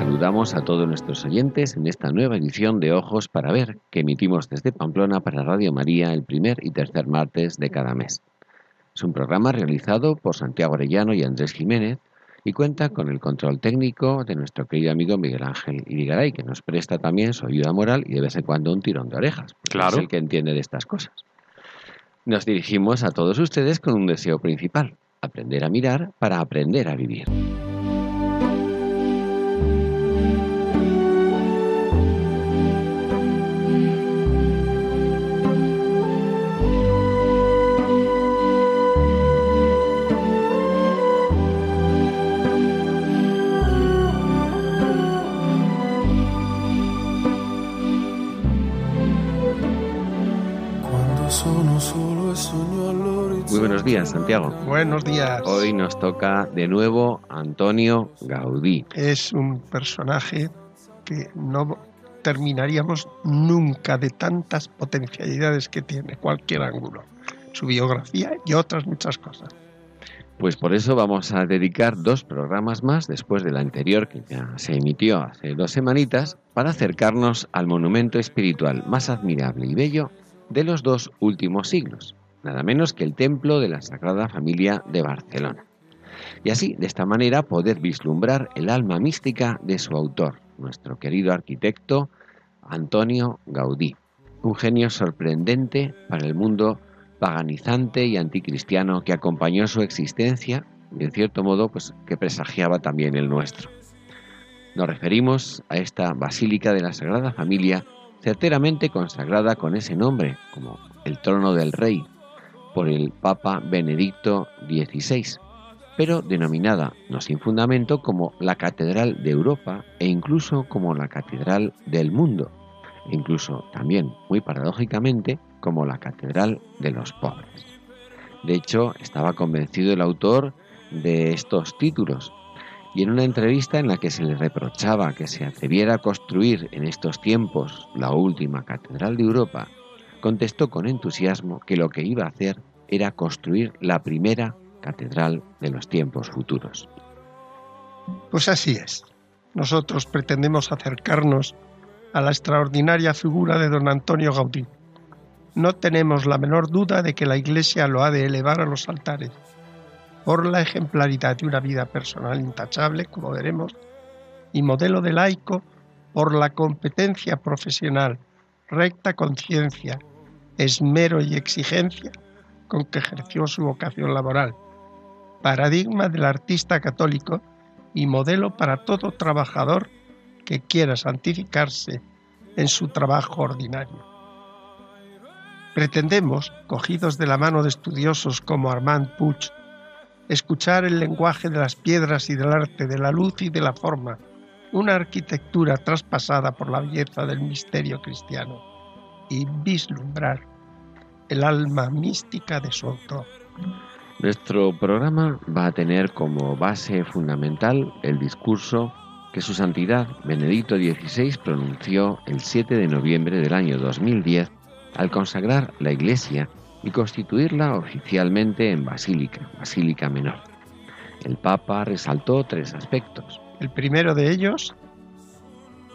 Saludamos a todos nuestros oyentes en esta nueva edición de Ojos para Ver que emitimos desde Pamplona para Radio María el primer y tercer martes de cada mes. Es un programa realizado por Santiago Arellano y Andrés Jiménez y cuenta con el control técnico de nuestro querido amigo Miguel Ángel Irigaray, que nos presta también su ayuda moral y de vez en cuando un tirón de orejas. Claro. Es el que entiende de estas cosas. Nos dirigimos a todos ustedes con un deseo principal, aprender a mirar para aprender a vivir. Muy buenos días, Santiago. Buenos días. Hoy nos toca de nuevo Antonio Gaudí. Es un personaje que no terminaríamos nunca de tantas potencialidades que tiene cualquier ángulo. Su biografía y otras muchas cosas. Pues por eso vamos a dedicar dos programas más después del anterior que ya se emitió hace dos semanitas para acercarnos al monumento espiritual más admirable y bello de los dos últimos siglos, nada menos que el templo de la Sagrada Familia de Barcelona. Y así, de esta manera, poder vislumbrar el alma mística de su autor, nuestro querido arquitecto Antonio Gaudí, un genio sorprendente para el mundo paganizante y anticristiano que acompañó su existencia y en cierto modo pues que presagiaba también el nuestro. Nos referimos a esta Basílica de la Sagrada Familia certeramente consagrada con ese nombre, como el trono del rey, por el Papa Benedicto XVI, pero denominada, no sin fundamento, como la Catedral de Europa e incluso como la Catedral del mundo, e incluso también, muy paradójicamente, como la Catedral de los pobres. De hecho, estaba convencido el autor de estos títulos y en una entrevista en la que se le reprochaba que se atreviera a construir en estos tiempos la última catedral de Europa, contestó con entusiasmo que lo que iba a hacer era construir la primera catedral de los tiempos futuros. Pues así es. Nosotros pretendemos acercarnos a la extraordinaria figura de don Antonio Gaudí. No tenemos la menor duda de que la Iglesia lo ha de elevar a los altares por la ejemplaridad de una vida personal intachable, como veremos, y modelo de laico por la competencia profesional, recta conciencia, esmero y exigencia con que ejerció su vocación laboral, paradigma del artista católico y modelo para todo trabajador que quiera santificarse en su trabajo ordinario. Pretendemos, cogidos de la mano de estudiosos como Armand Puig, escuchar el lenguaje de las piedras y del arte, de la luz y de la forma, una arquitectura traspasada por la belleza del misterio cristiano y vislumbrar el alma mística de su autor. Nuestro programa va a tener como base fundamental el discurso que su santidad Benedicto XVI pronunció el 7 de noviembre del año 2010 al consagrar la Iglesia y constituirla oficialmente en basílica, basílica menor. El Papa resaltó tres aspectos. El primero de ellos,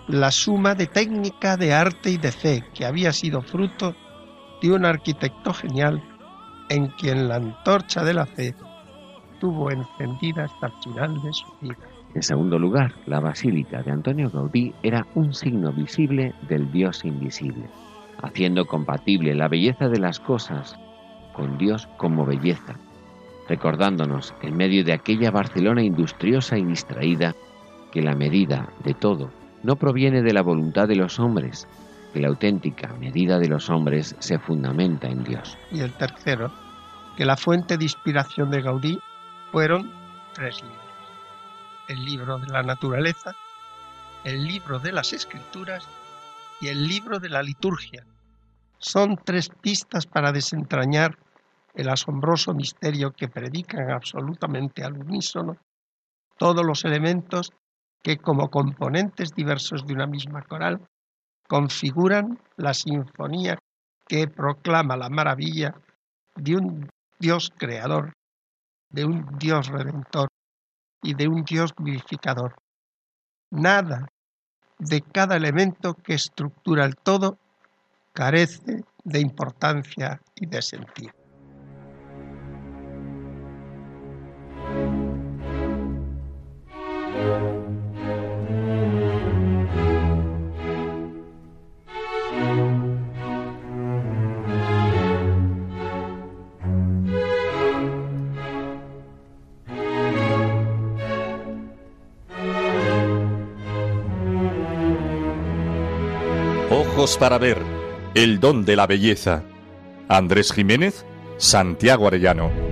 la suma de técnica, de arte y de fe que había sido fruto de un arquitecto genial en quien la antorcha de la fe tuvo encendida hasta el final de su vida. En segundo lugar, la basílica de Antonio Gaudí era un signo visible del Dios invisible, haciendo compatible la belleza de las cosas con Dios como belleza, recordándonos en medio de aquella Barcelona industriosa y distraída que la medida de todo no proviene de la voluntad de los hombres, que la auténtica medida de los hombres se fundamenta en Dios. Y el tercero, que la fuente de inspiración de Gaudí fueron tres libros. El libro de la naturaleza, el libro de las escrituras y el libro de la liturgia. Son tres pistas para desentrañar el asombroso misterio que predican absolutamente al unísono todos los elementos que como componentes diversos de una misma coral configuran la sinfonía que proclama la maravilla de un Dios creador, de un Dios redentor y de un Dios vivificador. Nada de cada elemento que estructura el todo carece de importancia y de sentido. para ver, el don de la belleza. Andrés Jiménez, Santiago Arellano.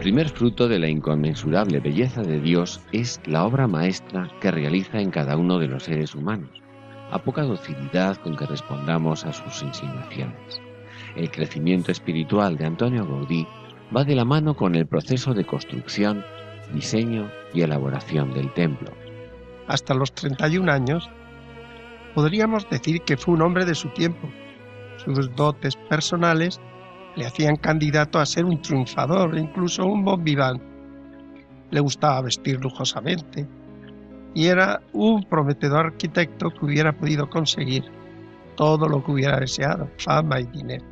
Primer fruto de la inconmensurable belleza de Dios es la obra maestra que realiza en cada uno de los seres humanos, a poca docilidad con que respondamos a sus insinuaciones. El crecimiento espiritual de Antonio Gaudí va de la mano con el proceso de construcción, diseño y elaboración del templo. Hasta los 31 años, podríamos decir que fue un hombre de su tiempo. Sus dotes personales le hacían candidato a ser un triunfador, incluso un bon vivant. Le gustaba vestir lujosamente y era un prometedor arquitecto que hubiera podido conseguir todo lo que hubiera deseado, fama y dinero.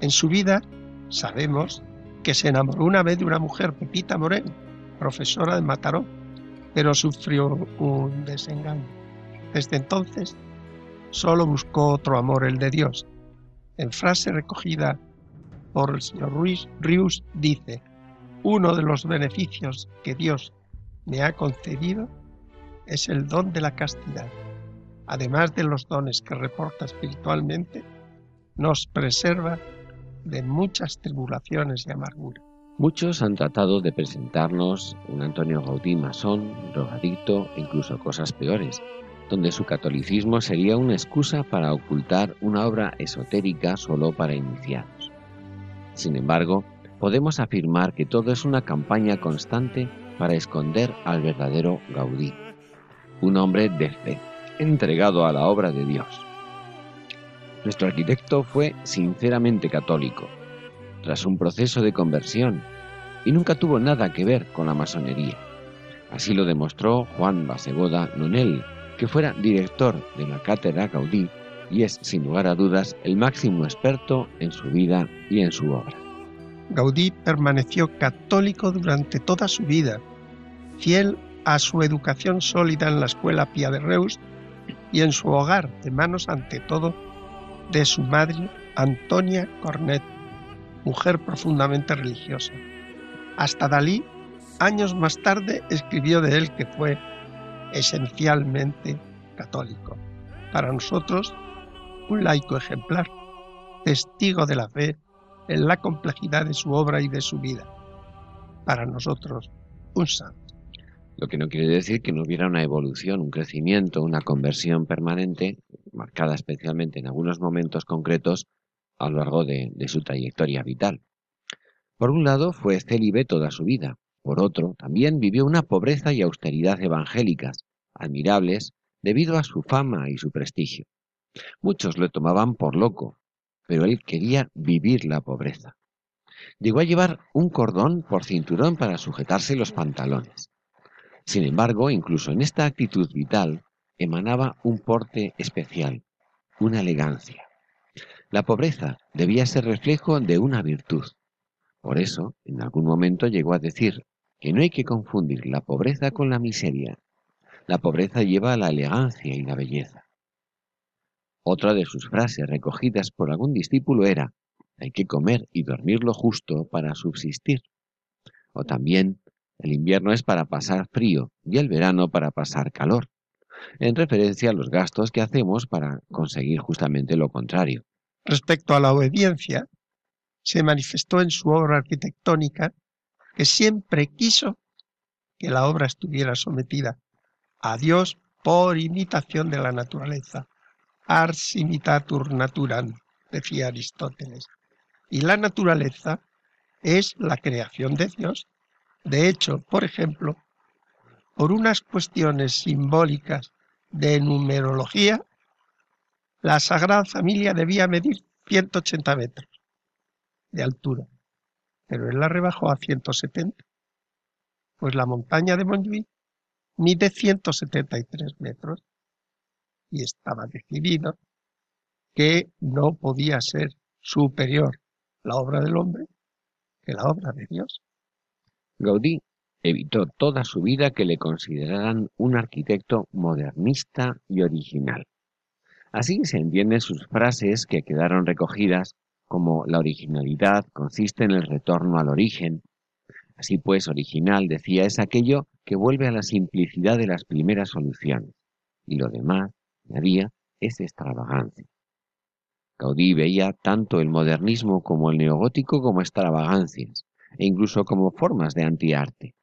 En su vida sabemos que se enamoró una vez de una mujer, Pepita Moreno, profesora de Mataró, pero sufrió un desengaño. Desde entonces solo buscó otro amor, el de Dios, en frase recogida por el señor Ruiz, Rius dice, uno de los beneficios que Dios me ha concedido es el don de la castidad. Además de los dones que reporta espiritualmente, nos preserva de muchas tribulaciones y amargura. Muchos han tratado de presentarnos un Antonio Gaudí masón, drogadicto incluso cosas peores, donde su catolicismo sería una excusa para ocultar una obra esotérica solo para iniciados. Sin embargo, podemos afirmar que todo es una campaña constante para esconder al verdadero Gaudí, un hombre de fe, entregado a la obra de Dios. Nuestro arquitecto fue sinceramente católico, tras un proceso de conversión, y nunca tuvo nada que ver con la masonería. Así lo demostró Juan Basegoda Nunel, que fuera director de la Cátedra Gaudí y es, sin lugar a dudas, el máximo experto en su vida y en su obra. Gaudí permaneció católico durante toda su vida, fiel a su educación sólida en la escuela Pía de Reus y en su hogar, de manos ante todo de su madre Antonia Cornet, mujer profundamente religiosa. Hasta Dalí, años más tarde, escribió de él que fue esencialmente católico. Para nosotros, un laico ejemplar, testigo de la fe en la complejidad de su obra y de su vida. Para nosotros, un santo. Lo que no quiere decir que no hubiera una evolución, un crecimiento, una conversión permanente, marcada especialmente en algunos momentos concretos a lo largo de, de su trayectoria vital. Por un lado, fue célibe toda su vida. Por otro, también vivió una pobreza y austeridad evangélicas, admirables debido a su fama y su prestigio. Muchos lo tomaban por loco, pero él quería vivir la pobreza. Llegó a llevar un cordón por cinturón para sujetarse los pantalones. Sin embargo, incluso en esta actitud vital, emanaba un porte especial, una elegancia. La pobreza debía ser reflejo de una virtud. Por eso, en algún momento llegó a decir que no hay que confundir la pobreza con la miseria. La pobreza lleva a la elegancia y la belleza. Otra de sus frases recogidas por algún discípulo era, hay que comer y dormir lo justo para subsistir. O también, el invierno es para pasar frío y el verano para pasar calor, en referencia a los gastos que hacemos para conseguir justamente lo contrario. Respecto a la obediencia, se manifestó en su obra arquitectónica que siempre quiso que la obra estuviera sometida a Dios por imitación de la naturaleza. Ars imitatur naturam, decía Aristóteles. Y la naturaleza es la creación de Dios. De hecho, por ejemplo, por unas cuestiones simbólicas de numerología, la Sagrada Familia debía medir 180 metros de altura, pero él la rebajó a 170. Pues la montaña de Montjuic mide 173 metros y estaba decidido que no podía ser superior la obra del hombre que la obra de Dios. Gaudí evitó toda su vida que le consideraran un arquitecto modernista y original. Así se entienden sus frases que quedaron recogidas como la originalidad consiste en el retorno al origen. Así pues, original, decía, es aquello que vuelve a la simplicidad de las primeras soluciones, y lo demás, añadía, es extravagancia. Gaudí veía tanto el modernismo como el neogótico como extravagancias, e incluso como formas de antiarte.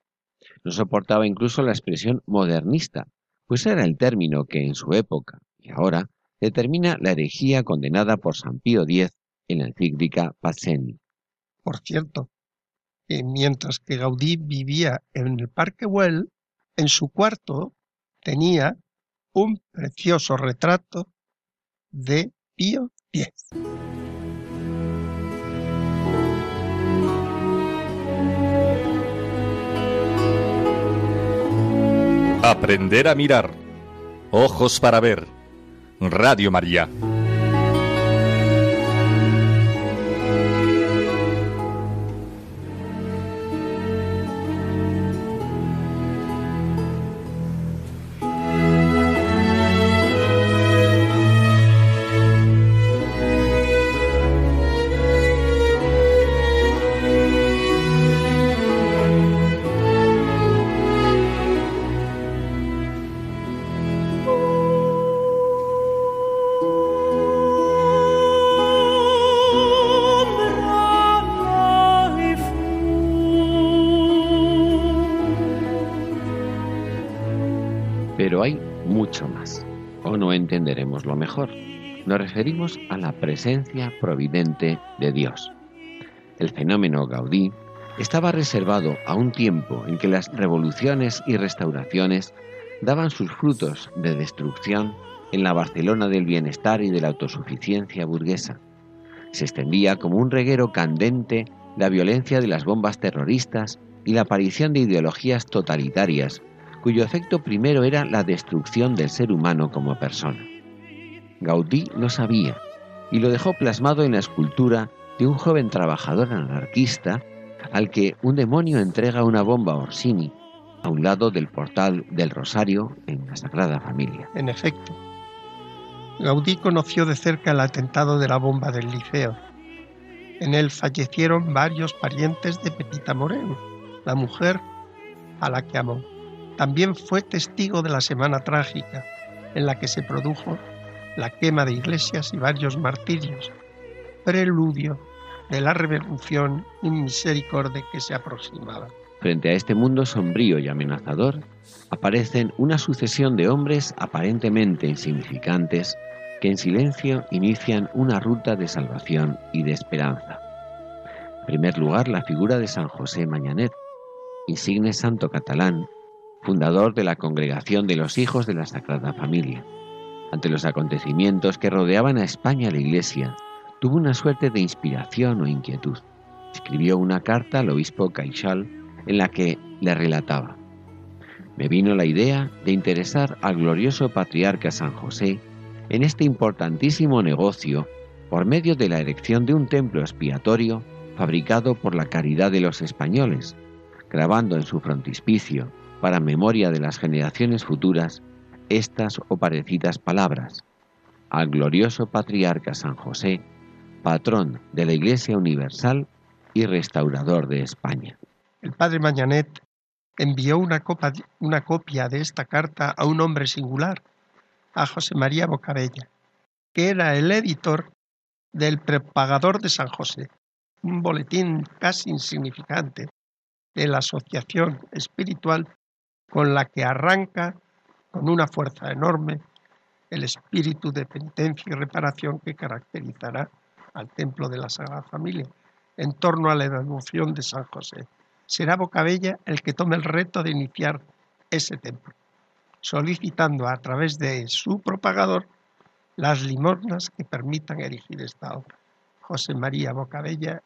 No soportaba incluso la expresión modernista, pues era el término que en su época y ahora determina la herejía condenada por San Pío X en la encíclica Paceni. Por cierto, mientras que Gaudí vivía en el Parque Güell, en su cuarto tenía un precioso retrato de Pío X. Aprender a mirar. Ojos para ver. Radio María. Lo mejor. Nos referimos a la presencia providente de Dios. El fenómeno Gaudí estaba reservado a un tiempo en que las revoluciones y restauraciones daban sus frutos de destrucción en la Barcelona del bienestar y de la autosuficiencia burguesa. Se extendía como un reguero candente la violencia de las bombas terroristas y la aparición de ideologías totalitarias cuyo efecto primero era la destrucción del ser humano como persona. Gaudí lo sabía y lo dejó plasmado en la escultura de un joven trabajador anarquista al que un demonio entrega una bomba a Orsini a un lado del portal del Rosario en la Sagrada Familia. En efecto, Gaudí conoció de cerca el atentado de la bomba del Liceo. En él fallecieron varios parientes de Pepita Moreno, la mujer a la que amó. También fue testigo de la Semana Trágica, en la que se produjo la quema de iglesias y varios martirios, preludio de la revolución y misericordia que se aproximaba. Frente a este mundo sombrío y amenazador, aparecen una sucesión de hombres aparentemente insignificantes que en silencio inician una ruta de salvación y de esperanza. En primer lugar, la figura de San José Mañanet, insigne santo catalán fundador de la Congregación de los Hijos de la Sagrada Familia. Ante los acontecimientos que rodeaban a España la Iglesia, tuvo una suerte de inspiración o inquietud. escribió una carta al obispo Caixal en la que le relataba me vino la idea de interesar al glorioso patriarca San José en este importantísimo negocio por medio de la erección de un templo expiatorio fabricado por la caridad de los españoles, grabando en su frontispicio, para memoria de las generaciones futuras, estas o parecidas palabras. Al glorioso patriarca San José, patrón de la Iglesia Universal y restaurador de España. El padre Mañanet envió una, una copia de esta carta a un hombre singular, a José María Bocabella, que era el editor del Propagador de San José, un boletín casi insignificante de la asociación espiritual con la que arranca con una fuerza enorme el espíritu de penitencia y reparación que caracterizará al templo de la Sagrada Familia en torno a la devoción de San José será Bocabella el que tome el reto de iniciar ese templo, solicitando a través de su propagador las limosnas que permitan erigir esta obra. José María Bocabella,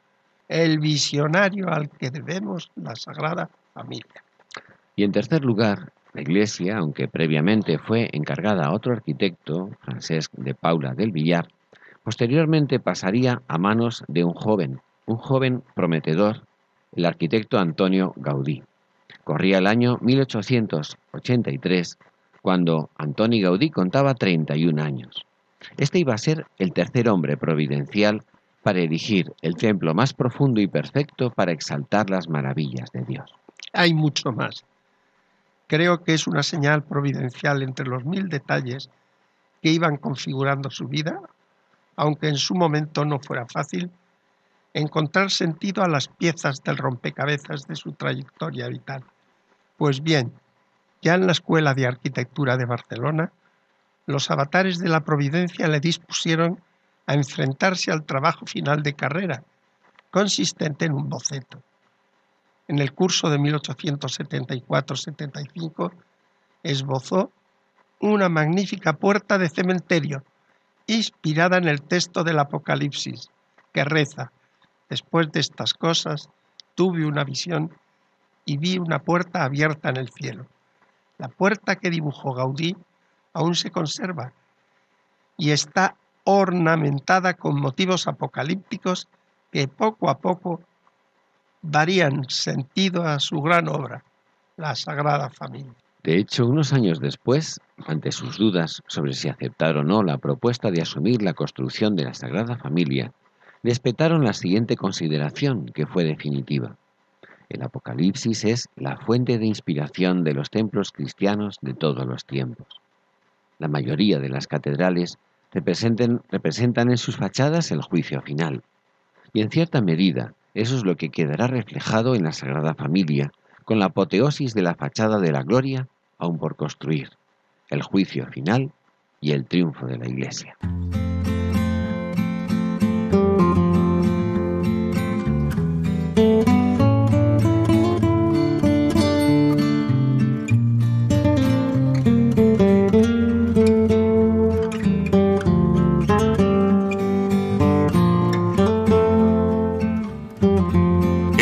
el visionario al que debemos la Sagrada Familia. Y en tercer lugar, la iglesia, aunque previamente fue encargada a otro arquitecto, Francesc de Paula del Villar, posteriormente pasaría a manos de un joven, un joven prometedor el arquitecto Antonio Gaudí. Corría el año 1883, cuando Antoni Gaudí contaba 31 años. Este iba a ser el tercer hombre providencial para erigir el templo más profundo y perfecto para exaltar las maravillas de Dios. Hay mucho más. Creo que es una señal providencial entre los mil detalles que iban configurando su vida, aunque en su momento no fuera fácil encontrar sentido a las piezas del rompecabezas de su trayectoria vital. Pues bien, ya en la Escuela de Arquitectura de Barcelona, los avatares de la Providencia le dispusieron a enfrentarse al trabajo final de carrera, consistente en un boceto. En el curso de 1874-75 esbozó una magnífica puerta de cementerio, inspirada en el texto del Apocalipsis, que reza, Después de estas cosas, tuve una visión y vi una puerta abierta en el cielo. La puerta que dibujó Gaudí aún se conserva y está ornamentada con motivos apocalípticos que poco a poco darían sentido a su gran obra, la Sagrada Familia. De hecho, unos años después, ante sus dudas sobre si aceptar o no la propuesta de asumir la construcción de la Sagrada Familia, respetaron la siguiente consideración, que fue definitiva. El Apocalipsis es la fuente de inspiración de los templos cristianos de todos los tiempos. La mayoría de las catedrales representan en sus fachadas el juicio final, y en cierta medida eso es lo que quedará reflejado en la Sagrada Familia, con la apoteosis de la fachada de la gloria aún por construir, el juicio final y el triunfo de la Iglesia.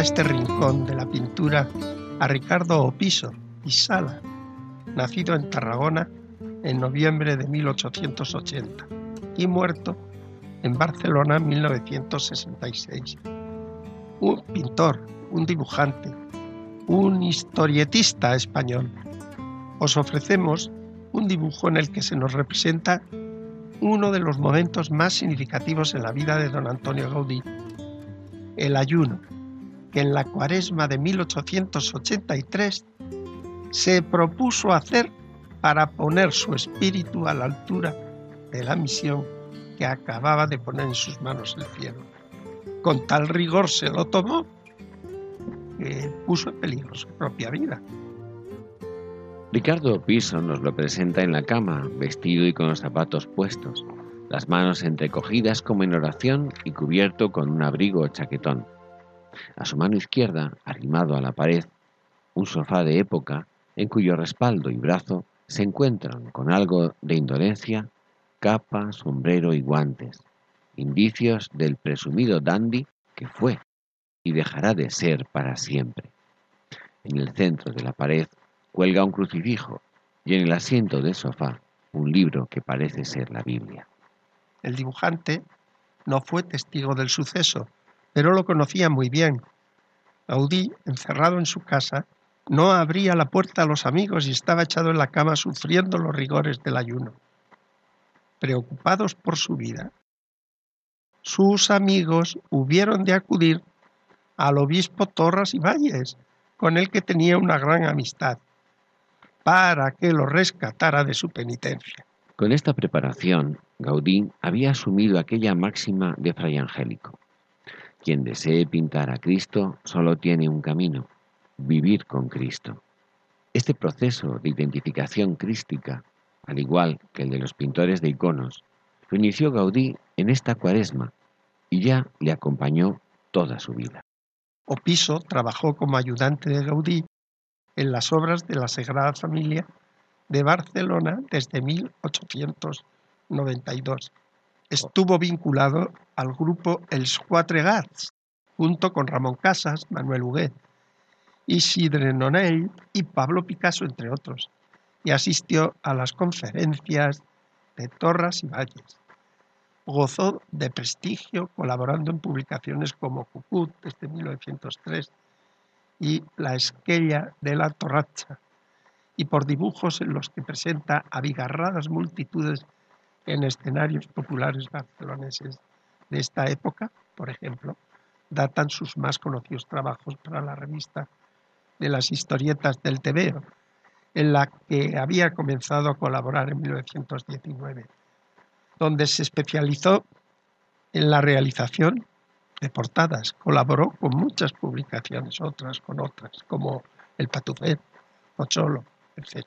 Este rincón de la pintura a Ricardo Opiso y Sala, nacido en Tarragona en noviembre de 1880 y muerto en Barcelona en 1966. Un pintor, un dibujante, un historietista español. Os ofrecemos un dibujo en el que se nos representa uno de los momentos más significativos en la vida de don Antonio Gaudí, el ayuno, que en la cuaresma de 1883 se propuso hacer para poner su espíritu a la altura de la misión que acababa de poner en sus manos el cielo. Con tal rigor se lo tomó que puso en peligro su propia vida. Ricardo Piso nos lo presenta en la cama, vestido y con los zapatos puestos, las manos entrecogidas como en oración y cubierto con un abrigo chaquetón. A su mano izquierda, arrimado a la pared, un sofá de época en cuyo respaldo y brazo se encuentran con algo de indolencia capa, sombrero y guantes, indicios del presumido dandy que fue y dejará de ser para siempre. En el centro de la pared cuelga un crucifijo y en el asiento del sofá un libro que parece ser la Biblia. El dibujante no fue testigo del suceso, pero lo conocía muy bien. Gaudí, encerrado en su casa, no abría la puerta a los amigos y estaba echado en la cama sufriendo los rigores del ayuno. Preocupados por su vida, sus amigos hubieron de acudir al obispo Torras y Valles, con el que tenía una gran amistad, para que lo rescatara de su penitencia. Con esta preparación, Gaudí había asumido aquella máxima de Fray Angélico. Quien desee pintar a Cristo solo tiene un camino, vivir con Cristo. Este proceso de identificación crística, al igual que el de los pintores de iconos, lo inició Gaudí en esta cuaresma y ya le acompañó toda su vida. Opiso trabajó como ayudante de Gaudí en las obras de la Sagrada Familia de Barcelona desde 1892. Estuvo vinculado al grupo Els Quatre Gats, junto con Ramón Casas, Manuel Huguet, Isidre Nonell y Pablo Picasso, entre otros, y asistió a las conferencias de Torras y Valles. Gozó de prestigio colaborando en publicaciones como Cucut desde 1903 y La Esquella de la Torracha, y por dibujos en los que presenta abigarradas multitudes en escenarios populares barceloneses de esta época, por ejemplo, datan sus más conocidos trabajos para la revista de las historietas del Tebeo, en la que había comenzado a colaborar en 1919, donde se especializó en la realización de portadas. Colaboró con muchas publicaciones, otras con otras, como El Patufet, Pocholo, etc.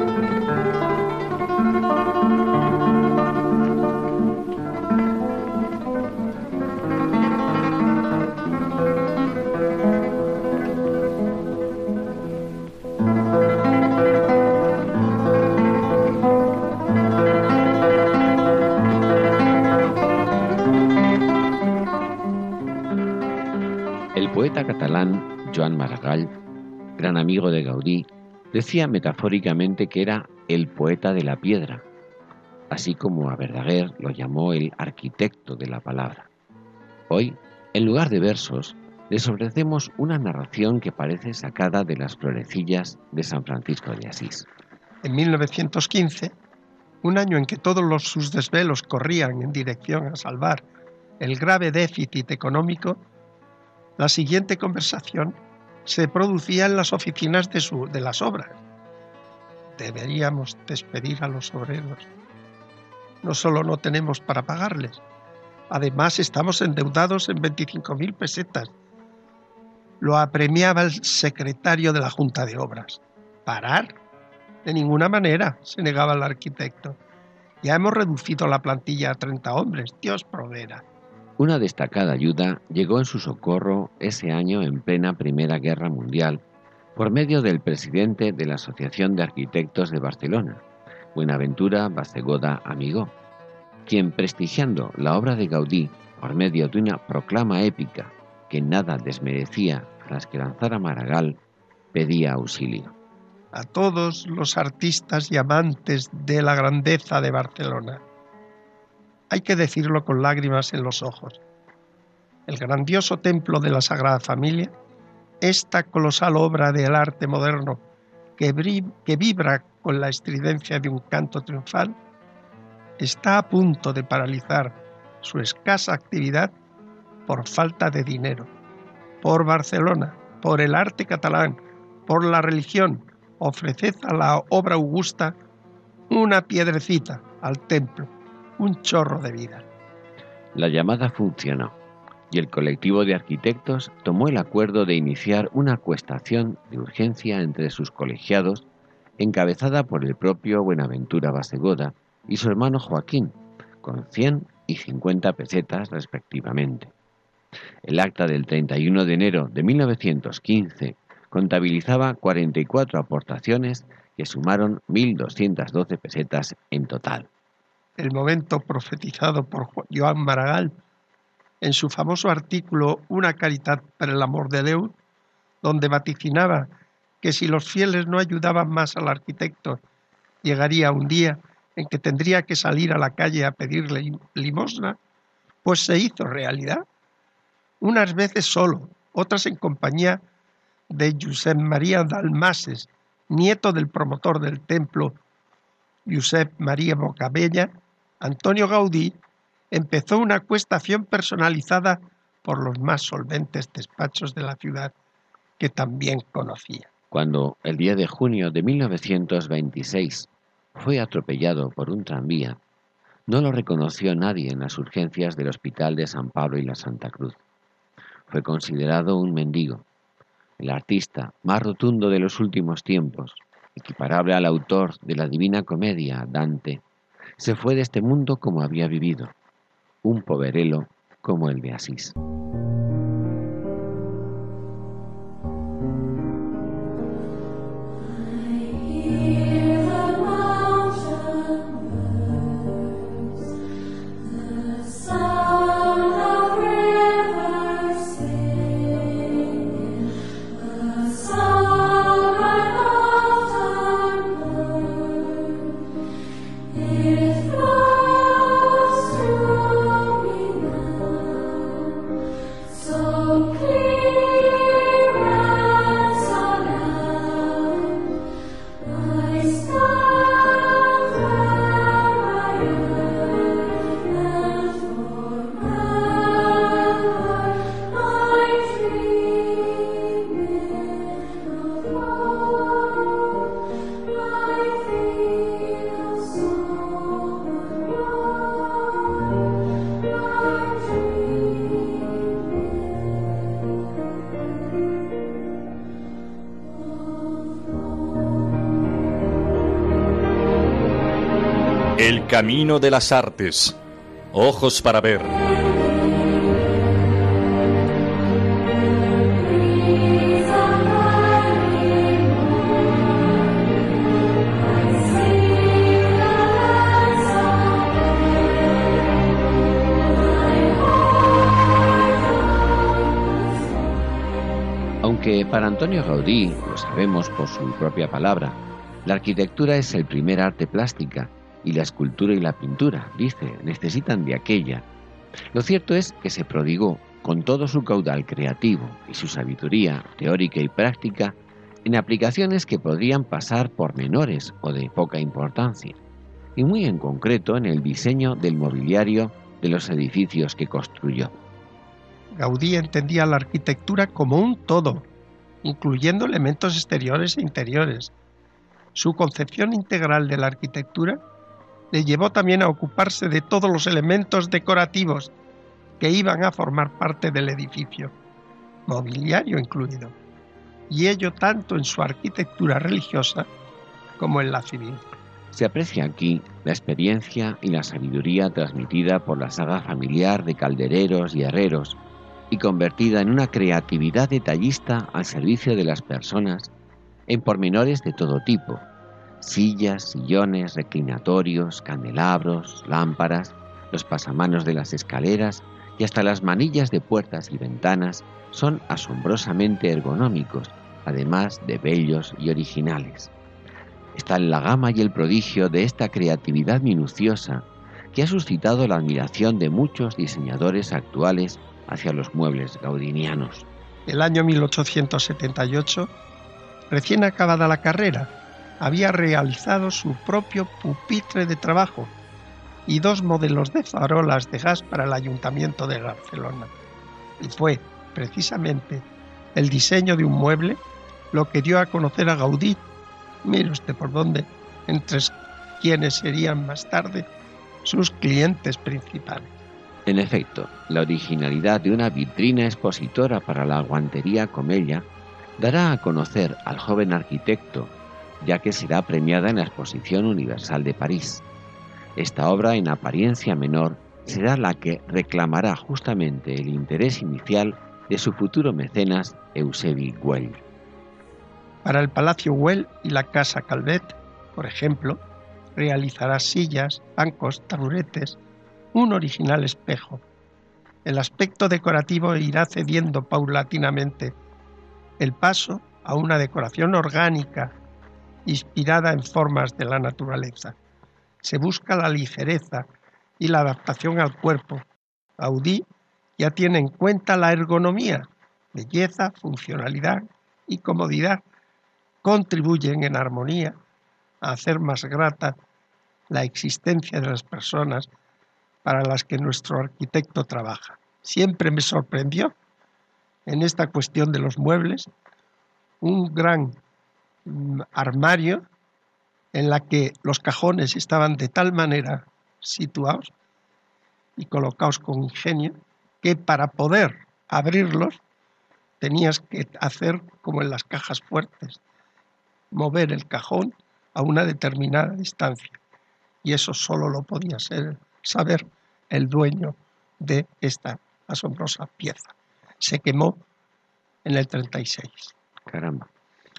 Amigo de Gaudí, decía metafóricamente que era el poeta de la piedra, así como a Verdaguer lo llamó el arquitecto de la palabra. Hoy, en lugar de versos, les ofrecemos una narración que parece sacada de las florecillas de San Francisco de Asís. En 1915, un año en que todos los, sus desvelos corrían en dirección a salvar el grave déficit económico, la siguiente conversación se producía en las oficinas de, su, de las obras. Deberíamos despedir a los obreros. No solo no tenemos para pagarles, además estamos endeudados en 25.000 pesetas. Lo apremiaba el secretario de la Junta de Obras. ¿Parar? De ninguna manera, se negaba el arquitecto. Ya hemos reducido la plantilla a 30 hombres, Dios proveerá. Una destacada ayuda llegó en su socorro ese año en plena Primera Guerra Mundial por medio del presidente de la Asociación de Arquitectos de Barcelona, Buenaventura Basegoda Amigo, quien prestigiando la obra de Gaudí por medio de una proclama épica que nada desmerecía a las que lanzara Maragall, pedía auxilio. a todos los artistas y amantes de la grandeza de Barcelona. Hay que decirlo con lágrimas en los ojos. El grandioso templo de la Sagrada Familia, esta colosal obra del arte moderno que, vibra con la estridencia de un canto triunfal, está a punto de paralizar su escasa actividad por falta de dinero, por Barcelona, por el arte catalán, por la religión, ofreced a la obra augusta una piedrecita al templo, un chorro de vida. La llamada funcionó y el colectivo de arquitectos tomó el acuerdo de iniciar una acuestación de urgencia entre sus colegiados, encabezada por el propio Buenaventura Basegoda y su hermano Joaquín, con 100 y 50 pesetas respectivamente. El acta del 31 de enero de 1915 contabilizaba 44 aportaciones que sumaron 1.212 pesetas en total. El momento profetizado por Joan Maragall en su famoso artículo Una caridad para el amor de Dios, donde vaticinaba que si los fieles no ayudaban más al arquitecto, llegaría un día en que tendría que salir a la calle a pedirle limosna, pues se hizo realidad. Unas veces solo, otras en compañía de Josep María Dalmases, nieto del promotor del templo Josep María Bocabella, Antonio Gaudí empezó una acuestación personalizada por los más solventes despachos de la ciudad que también conocía. Cuando el día de junio de 1926 fue atropellado por un tranvía, no lo reconoció nadie en las urgencias del Hospital de San Pablo y la Santa Cruz. Fue considerado un mendigo, el artista más rotundo de los últimos tiempos, equiparable al autor de la Divina Comedia, Dante, se fue de este mundo como había vivido, un poverelo como el de Asís. Camino de las artes. Ojos para ver. Aunque para Antonio Gaudí, lo sabemos por su propia palabra, la arquitectura es el primer arte plástica y la escultura y la pintura, dice, necesitan de aquella. Lo cierto es que se prodigó con todo su caudal creativo y su sabiduría teórica y práctica en aplicaciones que podrían pasar por menores o de poca importancia, y muy en concreto en el diseño del mobiliario de los edificios que construyó. Gaudí entendía la arquitectura como un todo, incluyendo elementos exteriores e interiores. Su concepción integral de la arquitectura le llevó también a ocuparse de todos los elementos decorativos que iban a formar parte del edificio, mobiliario incluido, y ello tanto en su arquitectura religiosa como en la civil. Se aprecia aquí la experiencia y la sabiduría transmitida por la saga familiar de caldereros y herreros y convertida en una creatividad detallista al servicio de las personas en pormenores de todo tipo, sillas, sillones, reclinatorios, candelabros, lámparas, los pasamanos de las escaleras y hasta las manillas de puertas y ventanas son asombrosamente ergonómicos, además de bellos y originales. está en la gama y el prodigio de esta creatividad minuciosa que ha suscitado la admiración de muchos diseñadores actuales hacia los muebles gaudinianos. El año 1878, recién acabada la carrera, había realizado su propio pupitre de trabajo y dos modelos de farolas de gas para el Ayuntamiento de Barcelona. Y fue, precisamente, el diseño de un mueble lo que dio a conocer a Gaudí. Mire usted por dónde, entre quienes serían más tarde sus clientes principales. En efecto, la originalidad de una vitrina expositora para la guantería Comella dará a conocer al joven arquitecto, ya que será premiada en la Exposición Universal de París. Esta obra, en apariencia menor, será la que reclamará justamente el interés inicial de su futuro mecenas Eusebi Güell. Para el Palacio Güell y la Casa Calvet, por ejemplo, realizará sillas, bancos, taburetes, un original espejo. El aspecto decorativo irá cediendo paulatinamente el paso a una decoración orgánica inspirada en formas de la naturaleza. Se busca la ligereza y la adaptación al cuerpo. Audi ya tiene en cuenta la ergonomía, belleza, funcionalidad y comodidad. Contribuyen en armonía a hacer más grata la existencia de las personas para las que nuestro arquitecto trabaja. Siempre me sorprendió en esta cuestión de los muebles un gran armario en la que los cajones estaban de tal manera situados y colocados con ingenio que para poder abrirlos tenías que hacer como en las cajas fuertes, mover el cajón a una determinada distancia. Y eso solo lo podía ser, saber el dueño de esta asombrosa pieza. Se quemó en el 36. Caramba.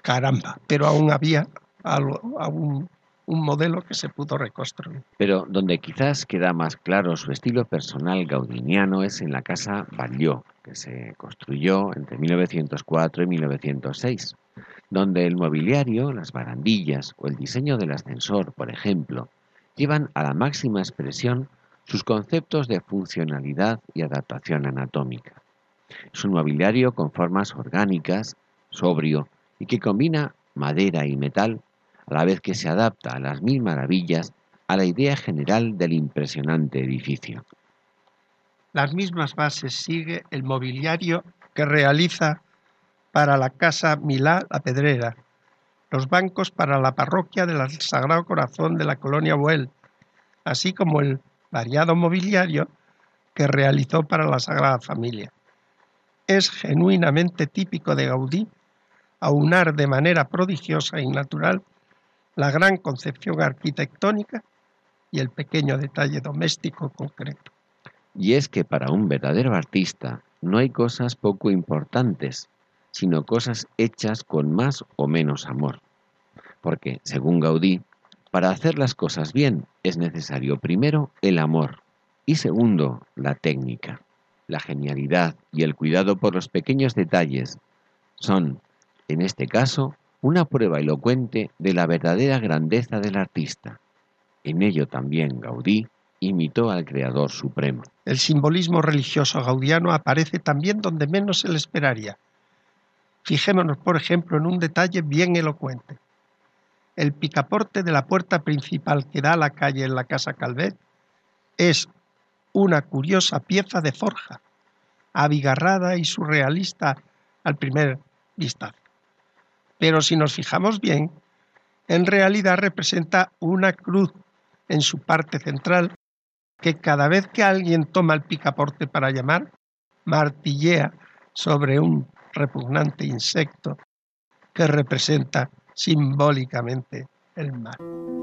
Caramba, pero aún había aún un modelo que se pudo reconstruir. Pero donde quizás queda más claro su estilo personal gaudiniano es en la casa Batlló, que se construyó entre 1904 y 1906 donde el mobiliario, las barandillas o el diseño del ascensor, por ejemplo, llevan a la máxima expresión sus conceptos de funcionalidad y adaptación anatómica. Es un mobiliario con formas orgánicas, sobrio y que combina madera y metal a la vez que se adapta a las mil maravillas a la idea general del impresionante edificio. Las mismas bases sigue el mobiliario que realiza para la Casa Milá La Pedrera, los bancos para la parroquia del Sagrado Corazón de la colonia Buel, así como el variado mobiliario que realizó para la Sagrada Familia. Es genuinamente típico de Gaudí aunar de manera prodigiosa y natural la gran concepción arquitectónica y el pequeño detalle doméstico concreto. Y es que para un verdadero artista no hay cosas poco importantes, sino cosas hechas con más o menos amor. Porque, según Gaudí, para hacer las cosas bien es necesario primero el amor y segundo la técnica. La genialidad y el cuidado por los pequeños detalles son, en este caso, una prueba elocuente de la verdadera grandeza del artista. En ello también Gaudí imitó al Creador Supremo. El simbolismo religioso gaudiano aparece también donde menos se le esperaría, Fijémonos, por ejemplo, en un detalle bien elocuente. El picaporte de la puerta principal que da a la calle en la Casa Calvet es una curiosa pieza de forja, abigarrada y surrealista al primer vistazo. Pero si nos fijamos bien, en realidad representa una cruz en su parte central que cada vez que alguien toma el picaporte para llamar, martillea sobre un repugnante insecto que representa simbólicamente el mal.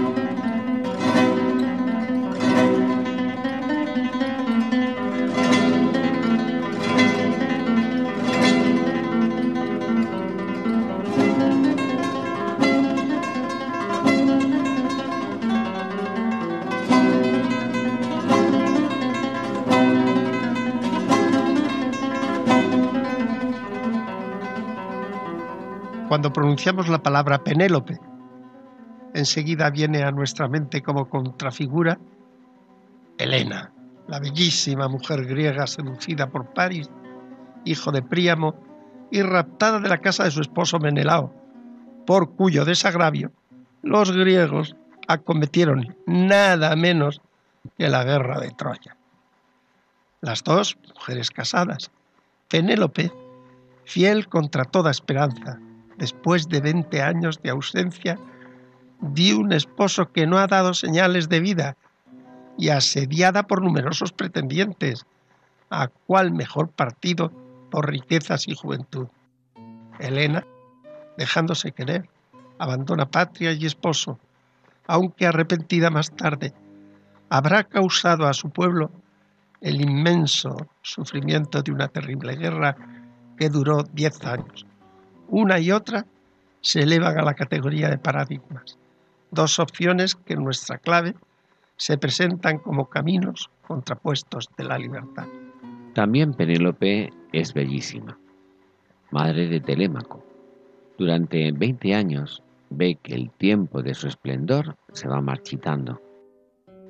Pronunciamos la palabra Penélope, enseguida viene a nuestra mente como contrafigura Helena, la bellísima mujer griega seducida por París, hijo de Príamo, y raptada de la casa de su esposo Menelao, por cuyo desagravio los griegos acometieron nada menos que la guerra de Troya. Las dos, mujeres casadas, Penélope, fiel contra toda esperanza, después de 20 años de ausencia, di un esposo que no ha dado señales de vida y asediada por numerosos pretendientes, a cuál mejor partido por riquezas y juventud. Helena, dejándose querer, abandona patria y esposo, aunque arrepentida más tarde, habrá causado a su pueblo el inmenso sufrimiento de una terrible guerra que duró diez años una y otra se elevan a la categoría de paradigmas, dos opciones que en nuestra clave se presentan como caminos contrapuestos de la libertad. También Penélope es bellísima, madre de Telémaco. Durante 20 años ve que el tiempo de su esplendor se va marchitando.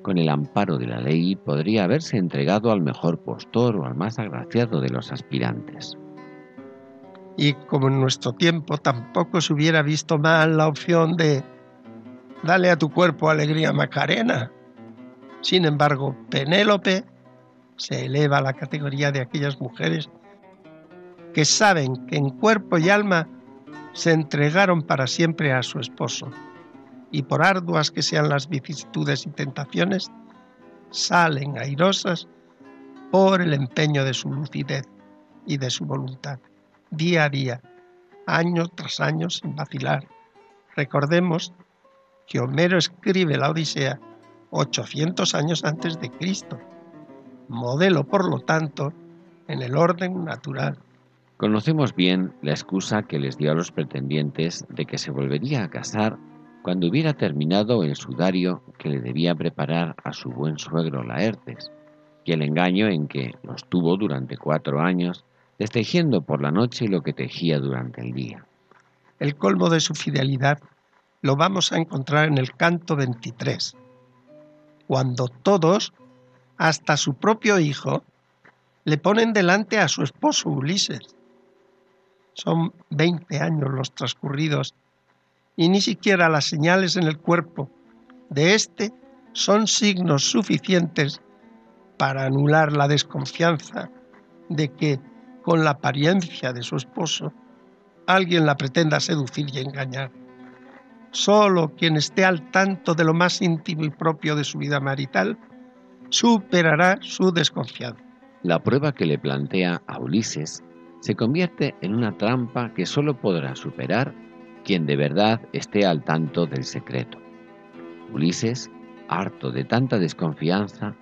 Con el amparo de la ley podría haberse entregado al mejor postor o al más agraciado de los aspirantes y como en nuestro tiempo tampoco se hubiera visto mal la opción de dale a tu cuerpo alegría Macarena. Sin embargo, Penélope se eleva a la categoría de aquellas mujeres que saben que en cuerpo y alma se entregaron para siempre a su esposo y por arduas que sean las vicisitudes y tentaciones, salen airosas por el empeño de su lucidez y de su voluntad día a día, año tras año sin vacilar. Recordemos que Homero escribe la Odisea 800 años antes de Cristo, modelo por lo tanto en el orden natural. Conocemos bien la excusa que les dio a los pretendientes de que se volvería a casar cuando hubiera terminado el sudario que le debía preparar a su buen suegro Laertes, y el engaño en que los tuvo durante cuatro años destejiendo por la noche lo que tejía durante el día. El colmo de su fidelidad lo vamos a encontrar en el canto 23, cuando todos, hasta su propio hijo, le ponen delante a su esposo Ulises. Son 20 años los transcurridos y ni siquiera las señales en el cuerpo de éste son signos suficientes para anular la desconfianza de que con la apariencia de su esposo, alguien la pretenda seducir y engañar. Solo quien esté al tanto de lo más íntimo y propio de su vida marital superará su desconfianza. La prueba que le plantea a Ulises se convierte en una trampa que solo podrá superar quien de verdad esté al tanto del secreto. Ulises, harto de tanta desconfianza,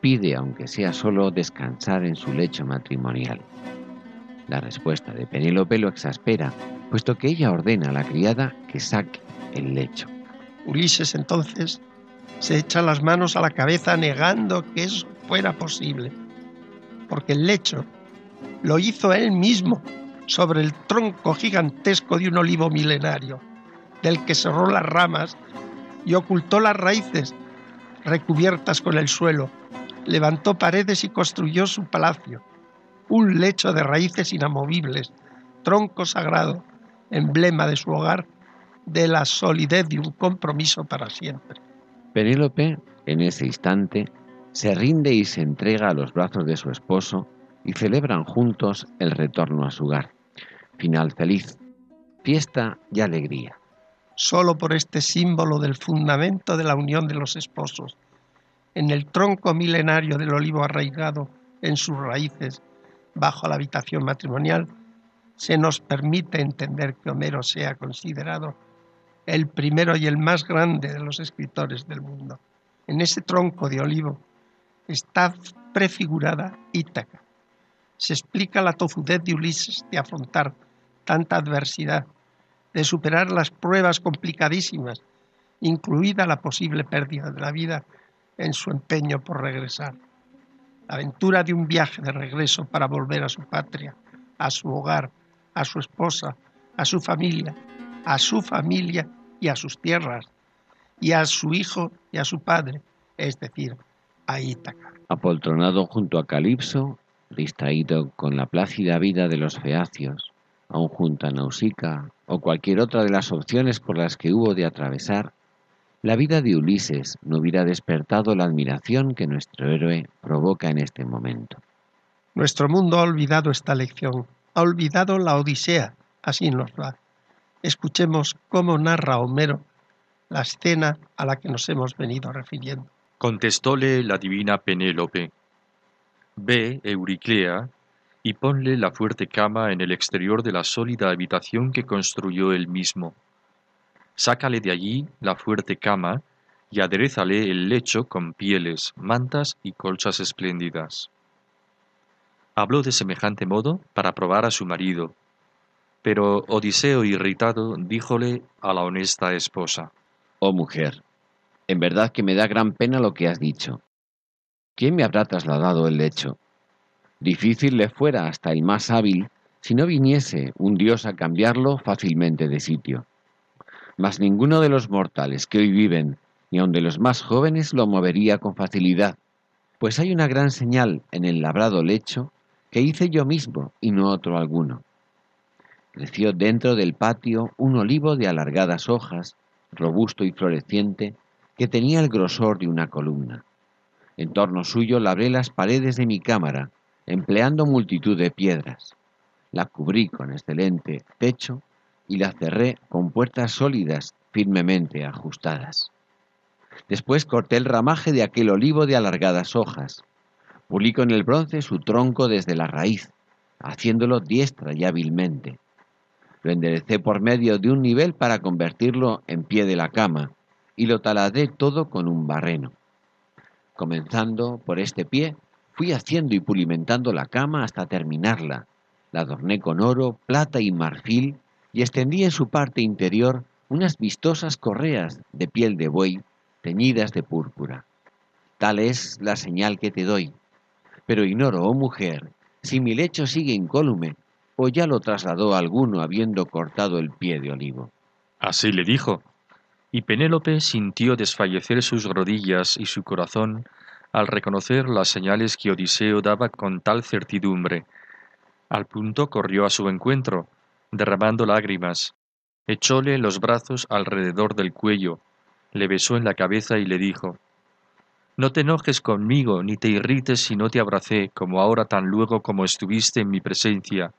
pide, aunque sea solo, descansar en su lecho matrimonial. La respuesta de Penélope lo exaspera, puesto que ella ordena a la criada que saque el lecho. Ulises entonces se echa las manos a la cabeza negando que eso fuera posible, porque el lecho lo hizo él mismo sobre el tronco gigantesco de un olivo milenario, del que cerró las ramas y ocultó las raíces recubiertas con el suelo, levantó paredes y construyó su palacio un lecho de raíces inamovibles, tronco sagrado, emblema de su hogar, de la solidez de un compromiso para siempre. Penélope, en ese instante, se rinde y se entrega a los brazos de su esposo y celebran juntos el retorno a su hogar. Final feliz, fiesta y alegría. Solo por este símbolo del fundamento de la unión de los esposos, en el tronco milenario del olivo arraigado en sus raíces, bajo la habitación matrimonial, se nos permite entender que Homero sea considerado el primero y el más grande de los escritores del mundo. En ese tronco de olivo está prefigurada Ítaca. Se explica la tozudez de Ulises de afrontar tanta adversidad, de superar las pruebas complicadísimas, incluida la posible pérdida de la vida en su empeño por regresar. La aventura de un viaje de regreso para volver a su patria, a su hogar, a su esposa, a su familia, a su familia y a sus tierras, y a su hijo y a su padre, es decir, a Ítaca. Apoltronado junto a Calipso, distraído con la plácida vida de los feacios, aun junto a Nausica o cualquier otra de las opciones por las que hubo de atravesar, la vida de Ulises no hubiera despertado la admiración que nuestro héroe provoca en este momento. Nuestro mundo ha olvidado esta lección, ha olvidado la Odisea, así nos va. Escuchemos cómo narra Homero la escena a la que nos hemos venido refiriendo. Contestóle la divina Penélope, Ve, Euriclea, y ponle la fuerte cama en el exterior de la sólida habitación que construyó él mismo. Sácale de allí la fuerte cama y aderezale el lecho con pieles, mantas y colchas espléndidas. Habló de semejante modo para probar a su marido, pero Odiseo irritado díjole a la honesta esposa, Oh mujer, en verdad que me da gran pena lo que has dicho. ¿Quién me habrá trasladado el lecho? Difícil le fuera hasta el más hábil si no viniese un dios a cambiarlo fácilmente de sitio. Mas ninguno de los mortales que hoy viven, ni aun de los más jóvenes, lo movería con facilidad, pues hay una gran señal en el labrado lecho que hice yo mismo y no otro alguno. Creció dentro del patio un olivo de alargadas hojas, robusto y floreciente, que tenía el grosor de una columna. En torno suyo labré las paredes de mi cámara, empleando multitud de piedras. La cubrí con excelente techo y la cerré con puertas sólidas firmemente ajustadas. Después corté el ramaje de aquel olivo de alargadas hojas, Pulí con el bronce su tronco desde la raíz, haciéndolo diestra y hábilmente. Lo enderecé por medio de un nivel para convertirlo en pie de la cama y lo taladré todo con un barreno. Comenzando por este pie, fui haciendo y pulimentando la cama hasta terminarla. La adorné con oro, plata y marfil y extendí en su parte interior unas vistosas correas de piel de buey teñidas de púrpura. Tal es la señal que te doy pero ignoro, oh mujer, si mi lecho sigue incólume, o ya lo trasladó alguno habiendo cortado el pie de olivo. Así le dijo. Y Penélope sintió desfallecer sus rodillas y su corazón al reconocer las señales que Odiseo daba con tal certidumbre. Al punto corrió a su encuentro, derramando lágrimas, echóle los brazos alrededor del cuello, le besó en la cabeza y le dijo no te enojes conmigo, ni te irrites si no te abracé, como ahora tan luego como estuviste en mi presencia,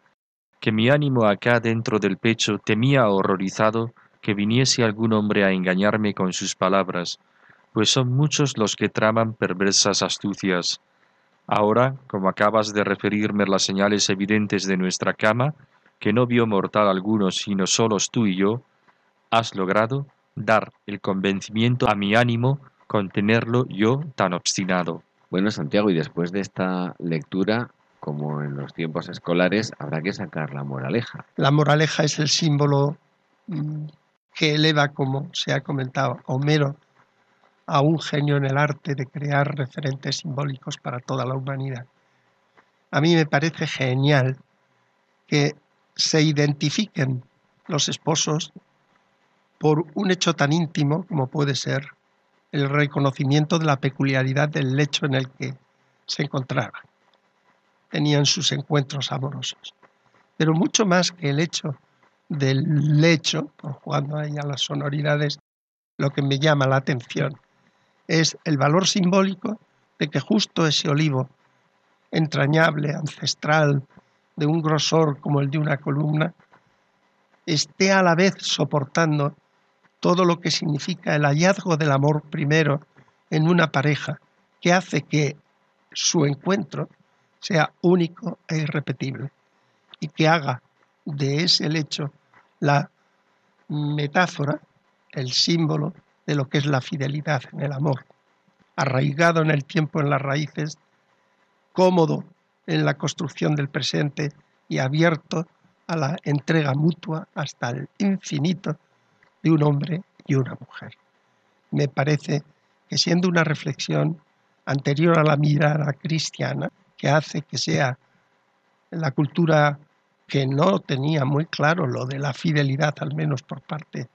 que mi ánimo acá dentro del pecho temía horrorizado que viniese algún hombre a engañarme con sus palabras, pues son muchos los que traman perversas astucias. Ahora, como acabas de referirme las señales evidentes de nuestra cama, que no vio mortal alguno sino solos tú y yo, has logrado dar el convencimiento a mi ánimo contenerlo yo tan obstinado. Bueno, Santiago, y después de esta lectura, como en los tiempos escolares, habrá que sacar la moraleja. La moraleja es el símbolo mm, que eleva, como se ha comentado, Homero a un genio en el arte de crear referentes simbólicos para toda la humanidad. A mí me parece genial que se identifiquen los esposos por un hecho tan íntimo como puede ser el reconocimiento de la peculiaridad del lecho en el que se encontraban. Tenían sus encuentros amorosos. Pero mucho más que el hecho del lecho, por jugando ahí a las sonoridades, lo que me llama la atención es el valor simbólico de que justo ese olivo entrañable, ancestral, de un grosor como el de una columna, esté a la vez soportando todo lo que significa el hallazgo del amor primero en una pareja, que hace que su encuentro sea único e irrepetible y que haga de ese lecho la metáfora, el símbolo de lo que es la fidelidad en el amor, arraigado en el tiempo en las raíces, cómodo en la construcción del presente y abierto a la entrega mutua hasta el infinito de un hombre y una mujer. Me parece que siendo una reflexión anterior a la mirada cristiana, que hace que sea la cultura que no tenía muy claro lo de la fidelidad, al menos por parte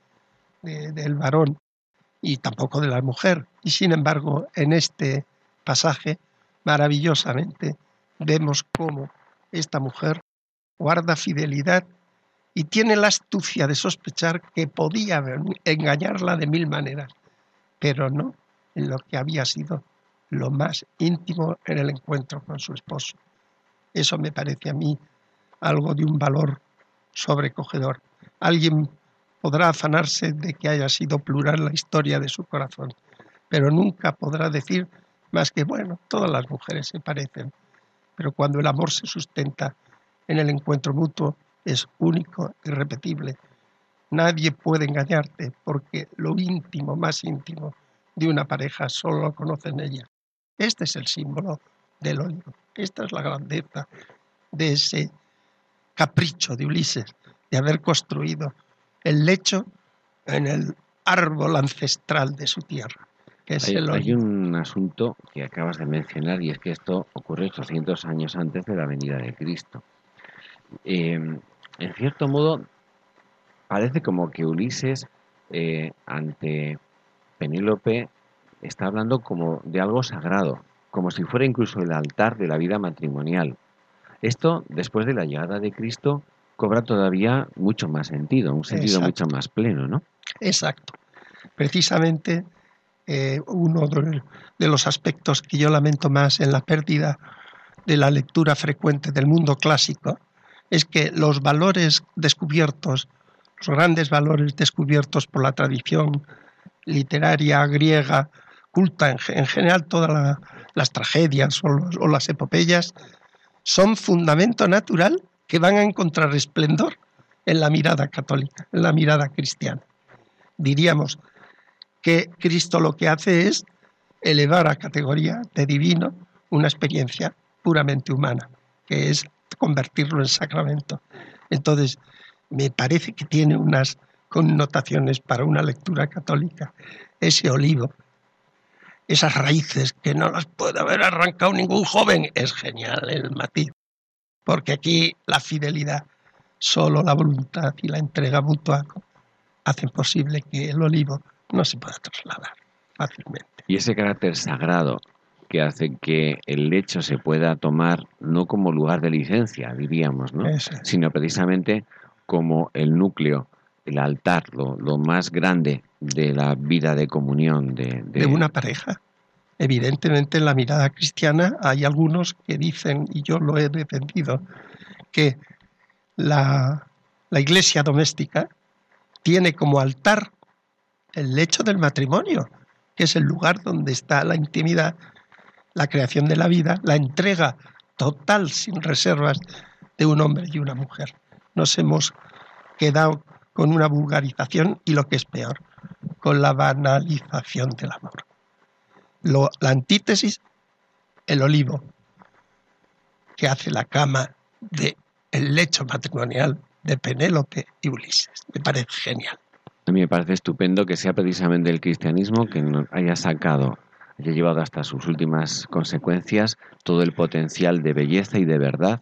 del varón y tampoco de la mujer. Y sin embargo, en este pasaje, maravillosamente, vemos cómo esta mujer guarda fidelidad y tiene la astucia de sospechar que podía engañarla de mil maneras, pero no en lo que había sido lo más íntimo en el encuentro con su esposo. Eso me parece a mí algo de un valor sobrecogedor. Alguien podrá afanarse de que haya sido plural la historia de su corazón, pero nunca podrá decir más que, bueno, todas las mujeres se parecen, pero cuando el amor se sustenta en el encuentro mutuo es único, irrepetible. Nadie puede engañarte porque lo íntimo, más íntimo de una pareja solo lo conocen ella. Este es el símbolo del olivo. Esta es la grandeza de ese capricho de Ulises de haber construido el lecho en el árbol ancestral de su tierra. Que hay, un asunto que acabas de mencionar y es que esto ocurrió 800 años antes de la venida de Cristo. Eh, en cierto modo, parece como que Ulises eh, ante Penélope está hablando como de algo sagrado, como si fuera incluso el altar de la vida matrimonial. Esto, después de la llegada de Cristo, cobra todavía mucho más sentido, un sentido Exacto. mucho más pleno, ¿no? Exacto. Precisamente eh, uno de, los aspectos que yo lamento más en la pérdida de la lectura frecuente del mundo clásico es que los valores descubiertos, los grandes valores descubiertos por la tradición literaria griega, culta en, ge- en general, todas la- las tragedias o, o las epopeyas, son fundamento natural que van a encontrar esplendor en la mirada católica, en la mirada cristiana. Diríamos que Cristo lo que hace es elevar a categoría de divino una experiencia puramente humana, que es convertirlo en sacramento. Entonces, me parece que tiene unas connotaciones para una lectura católica. Ese olivo, esas raíces que no las puede haber arrancado ningún joven, es genial el matiz. Porque aquí la fidelidad, solo la voluntad y la entrega mutua hacen posible que el olivo no se pueda trasladar fácilmente. Y ese carácter sagrado que hace que el lecho se pueda tomar no como lugar de licencia, diríamos, ¿no? Es. sino precisamente como el núcleo, el altar, lo, lo más grande de la vida de comunión de, de- de una pareja. Evidentemente en la mirada cristiana hay algunos que dicen, y yo lo he defendido, que la, la iglesia doméstica tiene como altar el lecho del matrimonio, que es el lugar donde está la intimidad, la creación de la vida, la entrega total, sin reservas, de un hombre y una mujer. Nos hemos quedado con una vulgarización y lo que es peor, con la banalización del amor. Lo- la antítesis, el olivo, que hace la cama de el lecho matrimonial de Penélope y Ulises. Me parece genial. A mí me parece estupendo que sea precisamente el cristianismo que nos haya sacado, haya llevado hasta sus últimas consecuencias todo el potencial de belleza y de verdad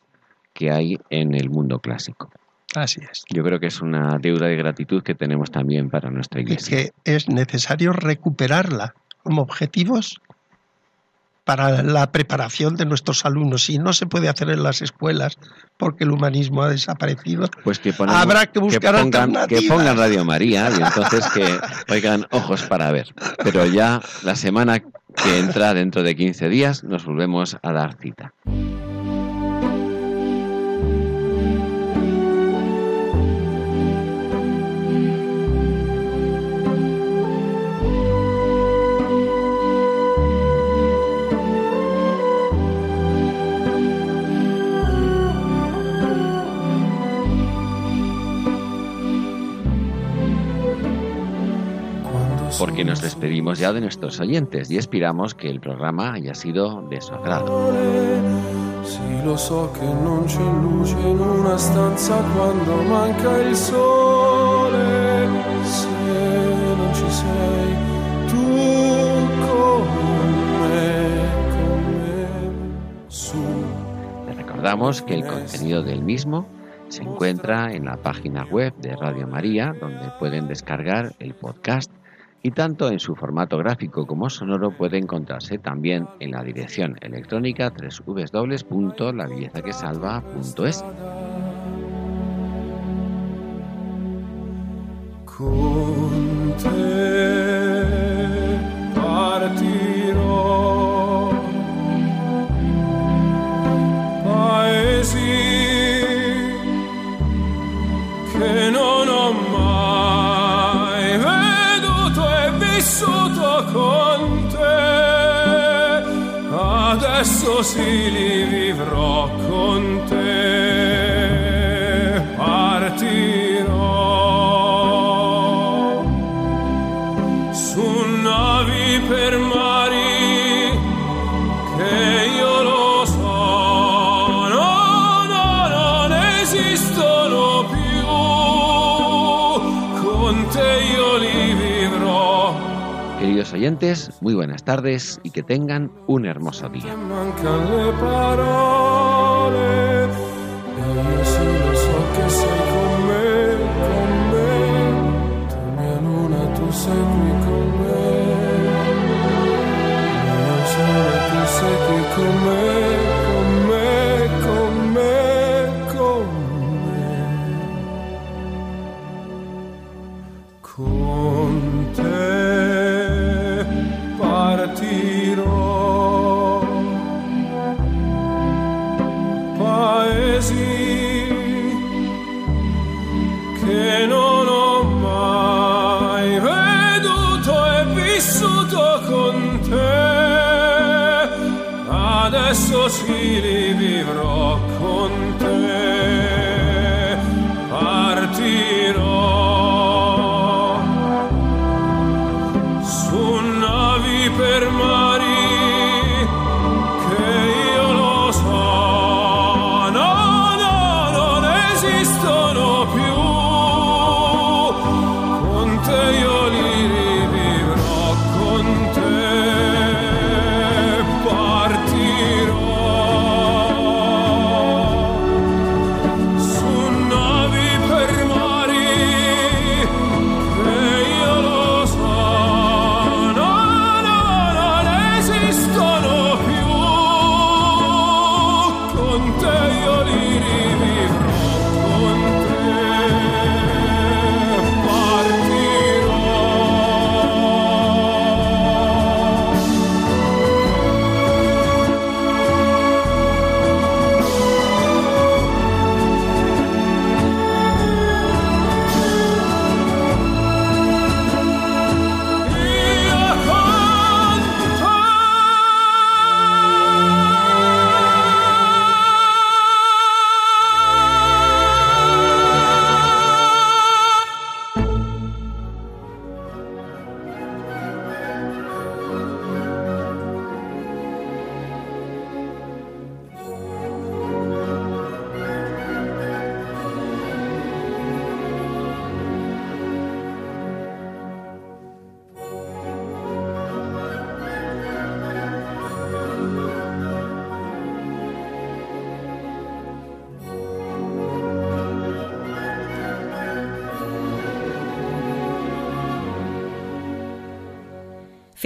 que hay en el mundo clásico. Así es. Yo creo que es una deuda de gratitud que tenemos también para nuestra Y iglesia. que es necesario recuperarla como objetivos para la preparación de nuestros alumnos. Y no se puede hacer en las escuelas porque el humanismo ha desaparecido. Pues que ponemos- Habrá que buscar pongan, que pongan Radio María y entonces que oigan ojos para ver. Pero ya la semana que entra dentro de 15 días nos volvemos a dar cita. Despedimos ya de nuestros oyentes y esperamos que el programa haya sido de su agrado. Sì, lo so che non c'è luce in una stanza quando manca il sole. Se non ci sei tu con me, con me, su. Les recordamos que el contenido del mismo se encuentra en la página web de Radio María, donde pueden descargar el podcast y tanto en su formato gráfico como sonoro puede encontrarse también en la dirección electrónica www.labellezaquesalva.es. adesso sì li vivrò con te, partirò su navi per mari che io lo so, no, no, non esistono Oyentes, muy buenas tardes y que tengan un hermoso día.